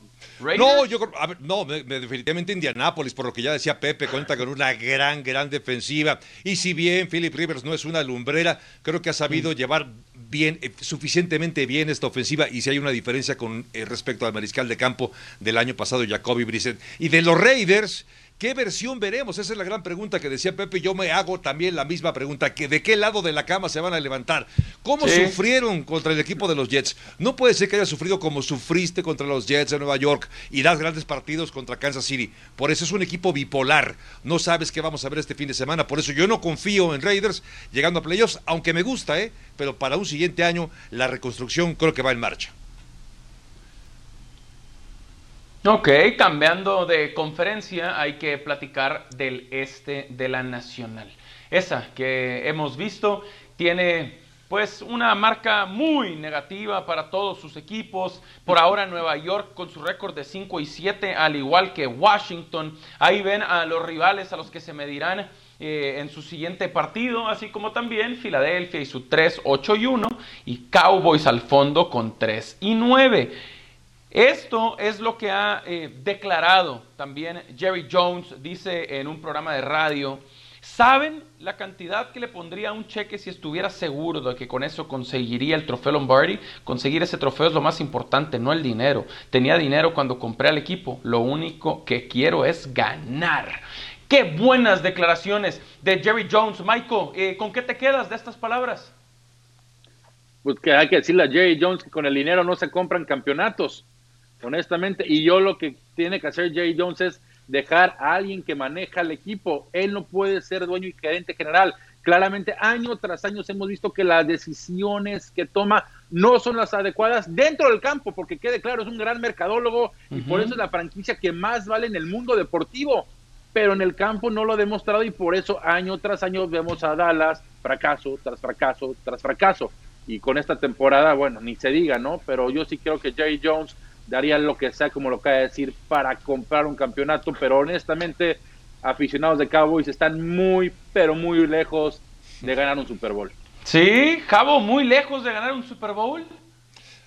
Raiders. No, yo creo, a ver, no, me- me- definitivamente Indianápolis, por lo que ya decía Pepe, cuenta con una gran, gran defensiva. Y si bien Philip Rivers no es una lumbrera, creo que ha sabido llevar bien, eh, suficientemente bien esta ofensiva. Y si hay una diferencia con eh, respecto al mariscal de campo del año pasado, Jacoby Brissett. Y de los Raiders. ¿Qué versión veremos? Esa es la gran pregunta que decía Pepe. Yo me hago también la misma pregunta. que ¿De qué lado de la cama se van a levantar? ¿Cómo Sí. sufrieron contra el equipo de los Jets? No puede ser que haya sufrido como sufriste contra los Jets de Nueva York y das grandes partidos contra Kansas City. Por eso es un equipo bipolar. No sabes qué vamos a ver este fin de semana. Por eso yo no confío en Raiders llegando a playoffs, aunque me gusta, ¿eh? Pero para un siguiente año la reconstrucción creo que va en marcha. Ok, cambiando de conferencia, hay que platicar del este de la Nacional. Esa que hemos visto tiene pues una marca muy negativa para todos sus equipos. Por ahora Nueva York con su récord de 5 y 7, al igual que Washington. Ahí ven a los rivales a los que se medirán eh, en su siguiente partido, así como también Filadelfia y su 3, 8 y 1 y Cowboys al fondo con 3 y 9. Esto es lo que ha eh, declarado también Jerry Jones, dice en un programa de radio. ¿Saben la cantidad que le pondría a un cheque si estuviera seguro de que con eso conseguiría el trofeo Lombardi? Conseguir ese trofeo es lo más importante, no el dinero. Tenía dinero cuando compré al equipo. Lo único que quiero es ganar. Qué buenas declaraciones de Jerry Jones. Michael, eh, ¿con qué te quedas de estas palabras? Pues que hay que decirle a Jerry Jones que con el dinero no se compran campeonatos, honestamente. Y yo lo que tiene que hacer Jerry Jones es dejar a alguien que maneja el equipo. Él no puede ser dueño y gerente general. Claramente, año tras año hemos visto que las decisiones que toma no son las adecuadas dentro del campo, porque quede claro, es un gran mercadólogo y por eso es la franquicia que más vale en el mundo deportivo. Pero en el campo no lo ha demostrado y por eso año tras año vemos a Dallas fracaso tras fracaso tras fracaso. Y con esta temporada, bueno, ni se diga, ¿no? Pero yo sí creo que Jerry Jones daría lo que sea, como lo acaba de decir, para comprar un campeonato, pero honestamente, aficionados de Cowboys están muy, pero muy lejos de ganar un Super Bowl. Sí, Javo, muy lejos de ganar un Super Bowl.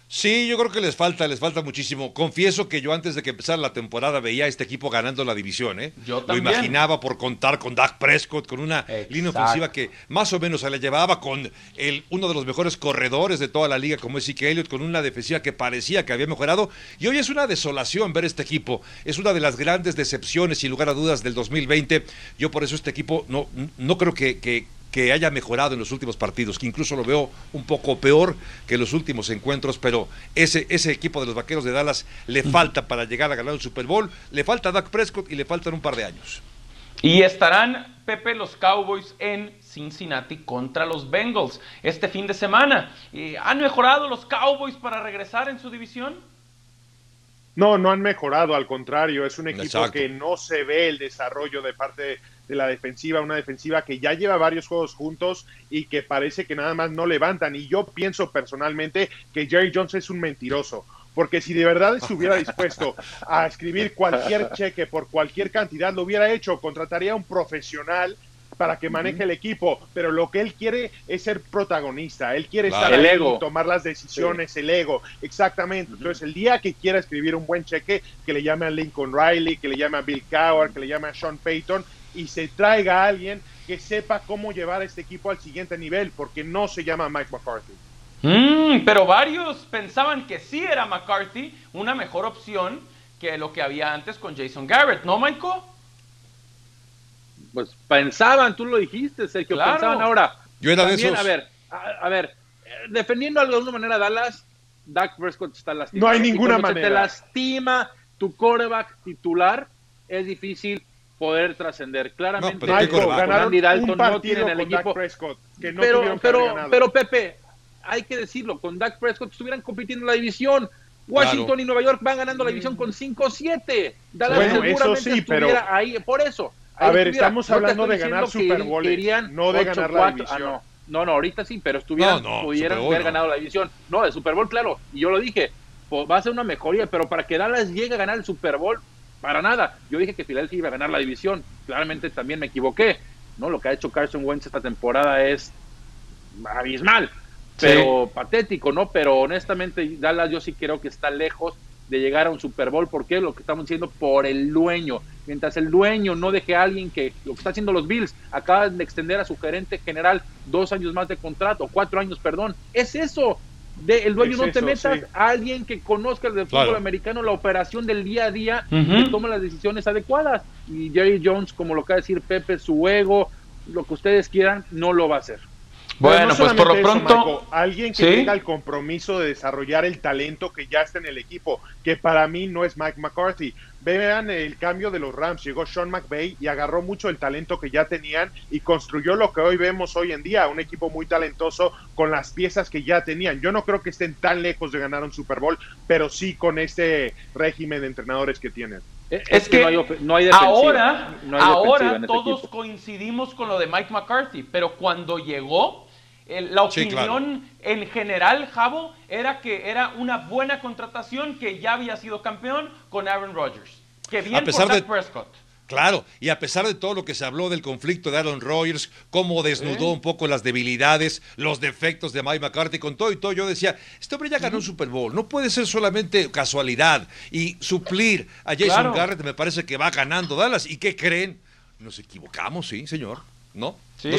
Sí, yo creo que les falta, les falta muchísimo. Confieso que yo antes de que empezara la temporada veía a este equipo ganando la división, ¿eh? Yo Lo también. imaginaba por contar con Dak Prescott, con una línea ofensiva que más o menos se la llevaba con el, uno de los mejores corredores de toda la liga, como es Zeke Elliott, con una defensiva que parecía que había mejorado. Y hoy es una desolación ver este equipo. Es una de las grandes decepciones, sin lugar a dudas, del 2020. Yo por eso este equipo no, no creo que, que- que haya mejorado en los últimos partidos, que incluso lo veo un poco peor que los últimos encuentros, pero ese, ese equipo de los Vaqueros de Dallas le falta para llegar a ganar el Super Bowl, le falta a Dak Prescott y le faltan un par de años. Y estarán, Pepe, los Cowboys en Cincinnati contra los Bengals este fin de semana. Eh, ¿Han mejorado los Cowboys para regresar en su división? No, no han mejorado, al contrario, es un equipo Exacto. que no se ve el desarrollo de parte de la defensiva, una defensiva que ya lleva varios juegos juntos y que parece que nada más no levantan. Y yo pienso personalmente que Jerry Jones es un mentiroso, porque si de verdad estuviera dispuesto a escribir cualquier cheque por cualquier cantidad, lo hubiera hecho, contrataría a un profesional para que maneje el equipo, pero lo que él quiere es ser protagonista, él quiere Claro. estar El ahí, ego. tomar las decisiones, el ego, exactamente. Entonces, el día que quiera escribir un buen cheque, que le llame a Lincoln Riley, que le llame a Bill Cowher, que le llame a Sean Payton y se traiga a alguien que sepa cómo llevar a este equipo al siguiente nivel, porque no se llama Mike McCarthy. Mm, pero varios pensaban que sí era McCarthy una mejor opción que lo que había antes con Jason Garrett, ¿no, Michael? Pues pensaban, tú lo dijiste, Sergio, Claro. pensaban ahora. Yo era de También, esos. A ver, a, a ver, eh, defendiendo de alguna manera a Dallas, Dak Prescott está lastimado. No hay ninguna se te manera. lastima tu quarterback titular, es difícil poder trascender. Claramente, No, pero ¿qué Michael, ganaron Andy Dalton un no tienen el equipo. Prescott, que no pero, tuvieron que pero, pero Pepe, hay que decirlo, con Dak Prescott estuvieran compitiendo en la división. Washington Claro. y Nueva York van ganando la división con 5-7. Dallas Bueno, eso seguramente sí, pero- ahí, por eso. A ahí ver, estuviera. estamos hablando de ganar Super querían no de ganar la 8-4. división. Ah, no. no, no, ahorita sí, pero estuvieran, No, no, pudieran Bowl haber no. ganado la división. No, el Super Bowl, claro, y yo lo dije, po- va a ser una mejoría, pero para que Dallas llegue a ganar el Super Bowl, para nada. Yo dije que Filadelfia iba a ganar la división, claramente también me equivoqué. No, lo que ha hecho Carson Wentz esta temporada es abismal, pero patético, ¿no? Pero honestamente, Dallas yo sí creo que está lejos de llegar a un Super Bowl. ¿Por qué? Lo que estamos diciendo por el dueño. Mientras el dueño no deje a alguien que lo que está haciendo los Bills, acaban de extender a su gerente general dos años más de contrato, cuatro años, perdón. Es eso. De, el dueño Es no te eso, metas sí. a alguien que conozca el del Claro. fútbol americano, la operación del día a día, que tome las decisiones adecuadas. Y Jerry Jones, como lo acaba de decir Pepe, su ego, lo que ustedes quieran, no lo va a hacer. Bueno, no pues por lo eso, pronto... Marco, alguien que ¿Sí? tenga el compromiso de desarrollar el talento que ya está en el equipo, que para mí no es Mike McCarthy. Vean el cambio de los Rams, llegó Sean McVay y agarró mucho el talento que ya tenían y construyó lo que hoy vemos hoy en día, un equipo muy talentoso con las piezas que ya tenían. Yo no creo que estén tan lejos de ganar un Super Bowl, pero sí con este régimen de entrenadores que tienen. Es, Es que no hay, no hay defensiva. ahora, No hay defensiva ahora este todos coincidimos con lo de Mike McCarthy, pero cuando llegó, el- la Sí, opinión en general, Javo, era que era una buena contratación, que ya había sido campeón con Aaron Rodgers. Que bien A pesar por de- Prescott. Claro, y a pesar de todo lo que se habló del conflicto de Aaron Rodgers, cómo desnudó un poco las debilidades, los defectos de Mike McCarthy, con todo y todo, yo decía, este hombre ya ganó un Super Bowl, no puede ser solamente casualidad y suplir a Jason Claro. Garrett me parece que va ganando Dallas. ¿Y qué creen? Nos equivocamos, sí, señor, ¿no? Sí.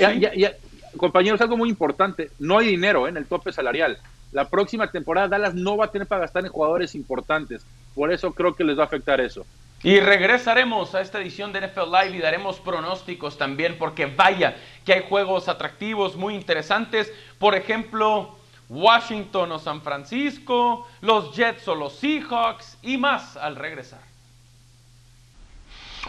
Ya- ya- compañeros, algo muy importante, no hay dinero ¿eh? en el tope salarial. La próxima temporada Dallas no va a tener para gastar en jugadores importantes. Por eso creo que les va a afectar eso. Y regresaremos a esta edición de NFL Live y daremos pronósticos también, porque vaya que hay juegos atractivos muy interesantes. Por ejemplo, Washington o San Francisco, los Jets o los Seahawks y más al regresar.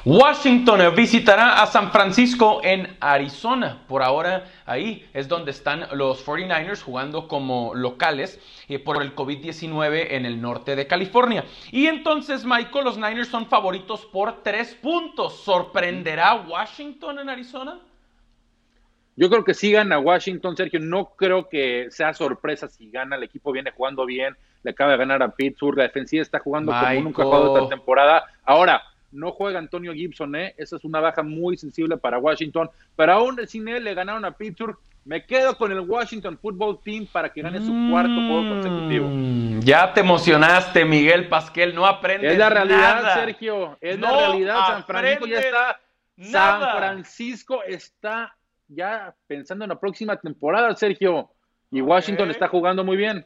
Washington visitará a San Francisco en Arizona. Por ahora ahí es donde están los 49ers jugando como locales eh, por el COVID-19 en el norte de California. Y entonces, Michael, los Niners son favoritos por tres puntos. ¿Sorprenderá Washington en Arizona? Yo creo que sí gana Washington, Sergio. No creo que sea sorpresa si gana. El equipo viene jugando bien. Le acaba de ganar a Pittsburgh. La defensiva está jugando como nunca jugado esta temporada. Ahora, no juega Antonio Gibson, ¿eh? Esa es una baja muy sensible para Washington. Pero aún sin él le ganaron a Pittsburgh Me quedo con el Washington Football Team para que gane su cuarto juego consecutivo. Mm, ya te emocionaste, Miguel Pasquel, no aprendes Es la realidad, nada. Sergio. Es No la realidad. San Francisco ya está. nada. San Francisco está ya pensando en la próxima temporada, Sergio. Y Washington está jugando muy bien.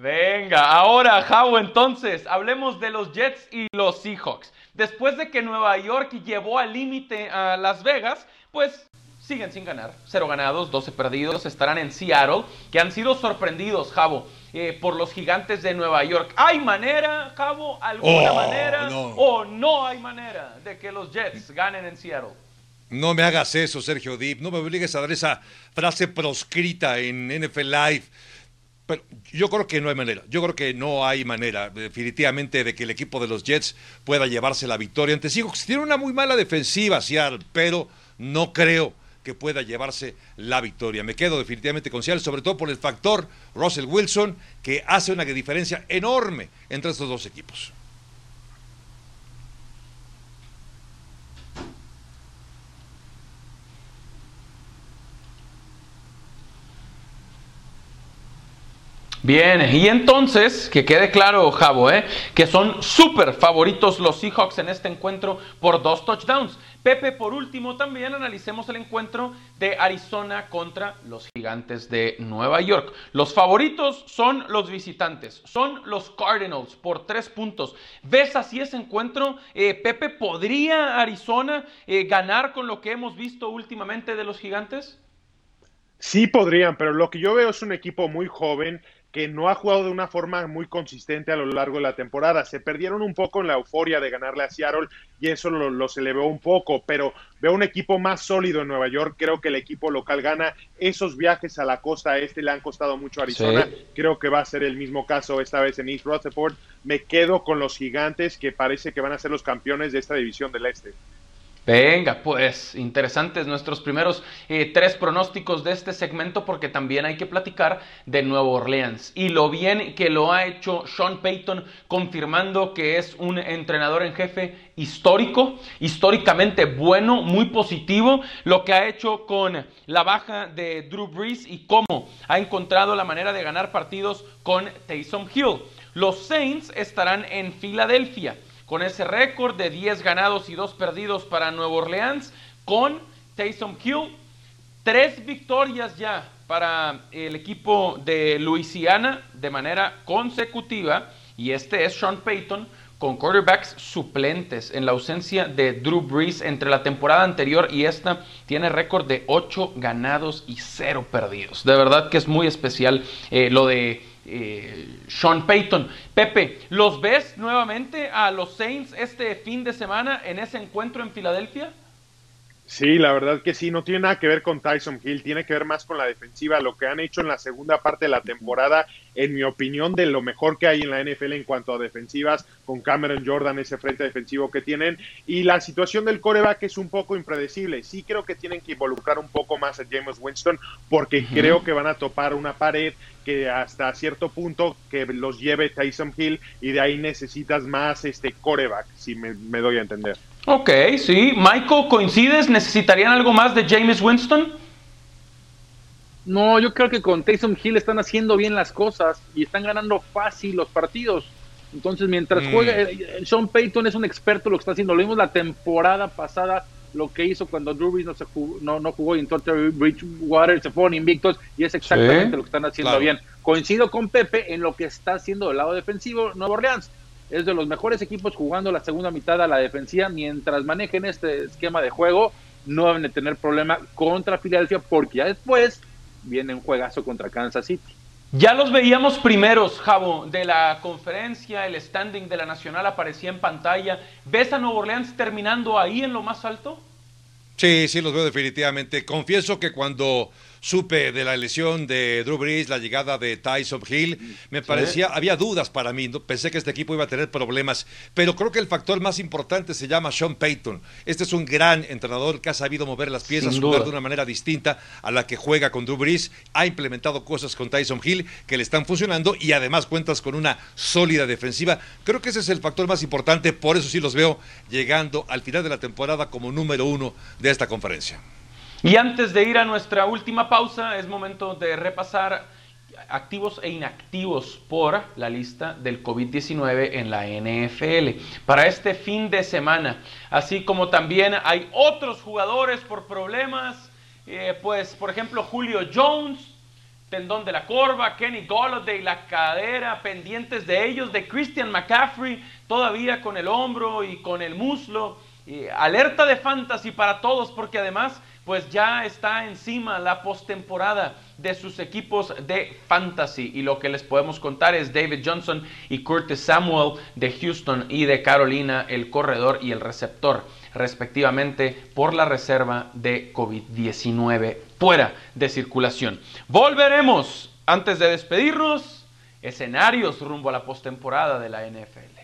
Venga, ahora, Javo, entonces, hablemos de los Jets y los Seahawks. Después de que Nueva York llevó al límite a Las Vegas, pues siguen sin ganar. Cero ganados, 12 perdidos, estarán en Seattle, que han sido sorprendidos, Javo, eh, por los gigantes de Nueva York. ¿Hay manera, Javo, alguna Oh, manera, no. o no hay manera de que los Jets ganen en Seattle? No me hagas eso, Sergio Dip. No me obligues a dar esa frase proscrita en NFL Live. Pero yo creo que no hay manera. Yo creo que no hay manera, definitivamente, de que el equipo de los Jets pueda llevarse la victoria ante Seahawks. Tiene una muy mala defensiva, Seattle, pero no creo que pueda llevarse la victoria. Me quedo definitivamente con Seattle, sobre todo por el factor Russell Wilson, que hace una diferencia enorme entre estos dos equipos. Bien, y entonces, que quede claro, Javo, ¿eh? que son súper favoritos los Seahawks en este encuentro por dos touchdowns. Pepe, por último, también analicemos el encuentro de Arizona contra los gigantes de Nueva York. Los favoritos son los visitantes, son los Cardinals por tres puntos. ¿Ves así ese encuentro? Eh, Pepe, ¿podría Arizona eh, ganar con lo que hemos visto últimamente de los gigantes? Sí podrían, pero lo que yo veo es un equipo muy joven que no ha jugado de una forma muy consistente a lo largo de la temporada. Se perdieron un poco en la euforia de ganarle a Seattle y eso lo- los elevó un poco, pero veo un equipo más sólido en Nueva York. Creo que el equipo local gana. Esos viajes a la costa este le han costado mucho a Arizona. Sí. Creo que va a ser el mismo caso esta vez en East Rutherford. Me quedo con los gigantes que parece que van a ser los campeones de esta división del este. Venga, pues interesantes nuestros primeros eh, tres pronósticos de este segmento porque también hay que platicar de Nuevo Orleans y lo bien que lo ha hecho Sean Payton confirmando que es un entrenador en jefe histórico, históricamente bueno, muy positivo, lo que ha hecho con la baja de Drew Brees y cómo ha encontrado la manera de ganar partidos con Taysom Hill. Los Saints estarán en Filadelfia con ese récord de 10 ganados y 2 perdidos para Nueva Orleans, con Taysom Hill, tres victorias ya para el equipo de Luisiana de manera consecutiva, y este es Sean Payton con quarterbacks suplentes en la ausencia de Drew Brees entre la temporada anterior y esta tiene récord de 8 ganados y 0 perdidos. De verdad que es muy especial eh, lo de eh, Sean Payton. Pepe, ¿los ves nuevamente a los Saints este fin de semana en ese encuentro en Filadelfia? Sí, la verdad que sí, no tiene nada que ver con Tyson Hill, tiene que ver más con la defensiva, lo que han hecho en la segunda parte de la temporada, en mi opinión, de lo mejor que hay en la NFL en cuanto a defensivas, con Cameron Jordan, ese frente defensivo que tienen, y la situación del coreback es un poco impredecible. Sí creo que tienen que involucrar un poco más a James Winston, porque creo que van a topar una pared que hasta cierto punto que los lleve Tyson Hill, y de ahí necesitas más este coreback, si me, me doy a entender. Ok, sí. Michael, ¿coincides? ¿Necesitarían algo más de James Winston? No, yo creo que con Taysom Hill están haciendo bien las cosas y están ganando fácil los partidos. Entonces, mientras Mm. juega, eh, eh, Sean Payton es un experto en lo que está haciendo. Lo vimos la temporada pasada, lo que hizo cuando Drew Brees no, se jugó, no, no jugó y entonces Bridgewater se fueron invictos y es exactamente Sí, lo que están haciendo claro. bien. Coincido con Pepe en lo que está haciendo del lado defensivo Nueva Orleans. Es de los mejores equipos jugando la segunda mitad a la defensiva. Mientras manejen este esquema de juego, no deben de tener problema contra Filadelfia porque ya después viene un juegazo contra Kansas City. Ya los veíamos primeros, Javo, de la conferencia, el standing de la Nacional aparecía en pantalla. ¿Ves a Nuevo Orleans terminando ahí en lo más alto? Sí, sí, los veo definitivamente. Confieso que cuando supe de la lesión de Drew Brees, la llegada de Tyson Hill, me parecía, había dudas para mí, ¿no? pensé que este equipo iba a tener problemas, pero creo que el factor más importante se llama Sean Payton. Este es un gran entrenador que ha sabido mover las piezas, jugar de una manera distinta a la que juega con Drew Brees, ha implementado cosas con Tyson Hill que le están funcionando y además cuentas con una sólida defensiva. Creo que ese es el factor más importante, por eso sí los veo llegando al final de la temporada como número uno de esta conferencia. Y antes de ir a nuestra última pausa, es momento de repasar activos e inactivos por la lista del COVID-19 en la NFL para este fin de semana. Así como también hay otros jugadores por problemas, eh, pues por ejemplo Julio Jones, tendón de la corva, Kenny Golladay, la cadera, pendientes de ellos, de Christian McCaffrey, todavía con el hombro y con el muslo. alerta de fantasy para todos porque además pues ya está encima la postemporada de sus equipos de fantasy y lo que les podemos contar es David Johnson y Curtis Samuel de Houston y de Carolina, el corredor y el receptor respectivamente por la reserva de COVID-19 fuera de circulación. Volveremos antes de despedirnos, escenarios rumbo a la postemporada de la NFL.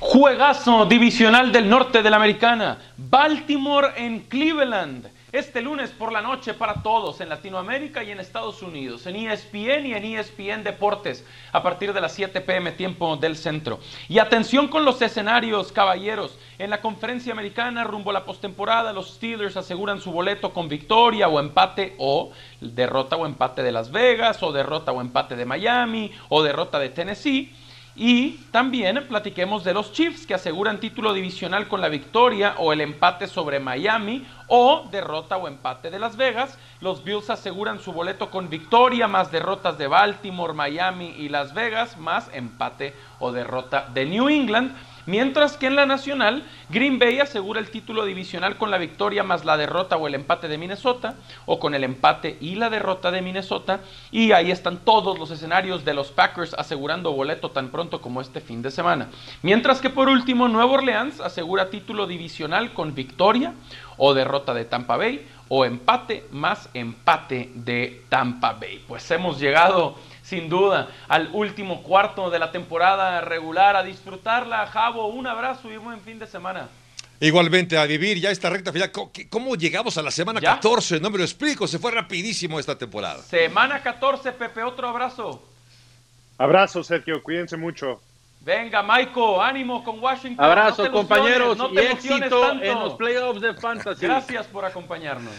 Juegazo divisional del norte de la americana, Baltimore en Cleveland este lunes por la noche para todos en Latinoamérica y en Estados Unidos, en ESPN y en ESPN Deportes, a partir de las 7 pm tiempo del centro. Y atención con los escenarios, caballeros. En la conferencia americana, rumbo a la postemporada, los Steelers aseguran su boleto con victoria o empate o derrota o empate de Las Vegas o derrota o empate de Miami o derrota de Tennessee. Y también platiquemos de los Chiefs que aseguran título divisional con la victoria o el empate sobre Miami o derrota o empate de Las Vegas. Los Bills aseguran su boleto con victoria más derrotas de Baltimore, Miami y Las Vegas más empate o derrota de New England. Mientras que en la nacional, Green Bay asegura el título divisional con la victoria más la derrota o el empate de Minnesota, o con el empate y la derrota de Minnesota. Y ahí están todos los escenarios de los Packers asegurando boleto tan pronto como este fin de semana. Mientras que por último, Nueva Orleans asegura título divisional con victoria o derrota de Tampa Bay, o empate más empate de Tampa Bay. Pues hemos llegado sin duda al último cuarto de la temporada regular, a disfrutarla, Javo, un abrazo y un buen fin de semana. Igualmente, a vivir ya esta recta final. ¿Cómo llegamos a la semana 14? No me lo explico, se fue rapidísimo esta temporada. Semana 14, Pepe, otro abrazo. Abrazo, Sergio, cuídense mucho. Venga, Maiko, ánimo con Washington. Abrazo, compañeros, y éxito en los playoffs de Fantasy. Gracias por acompañarnos.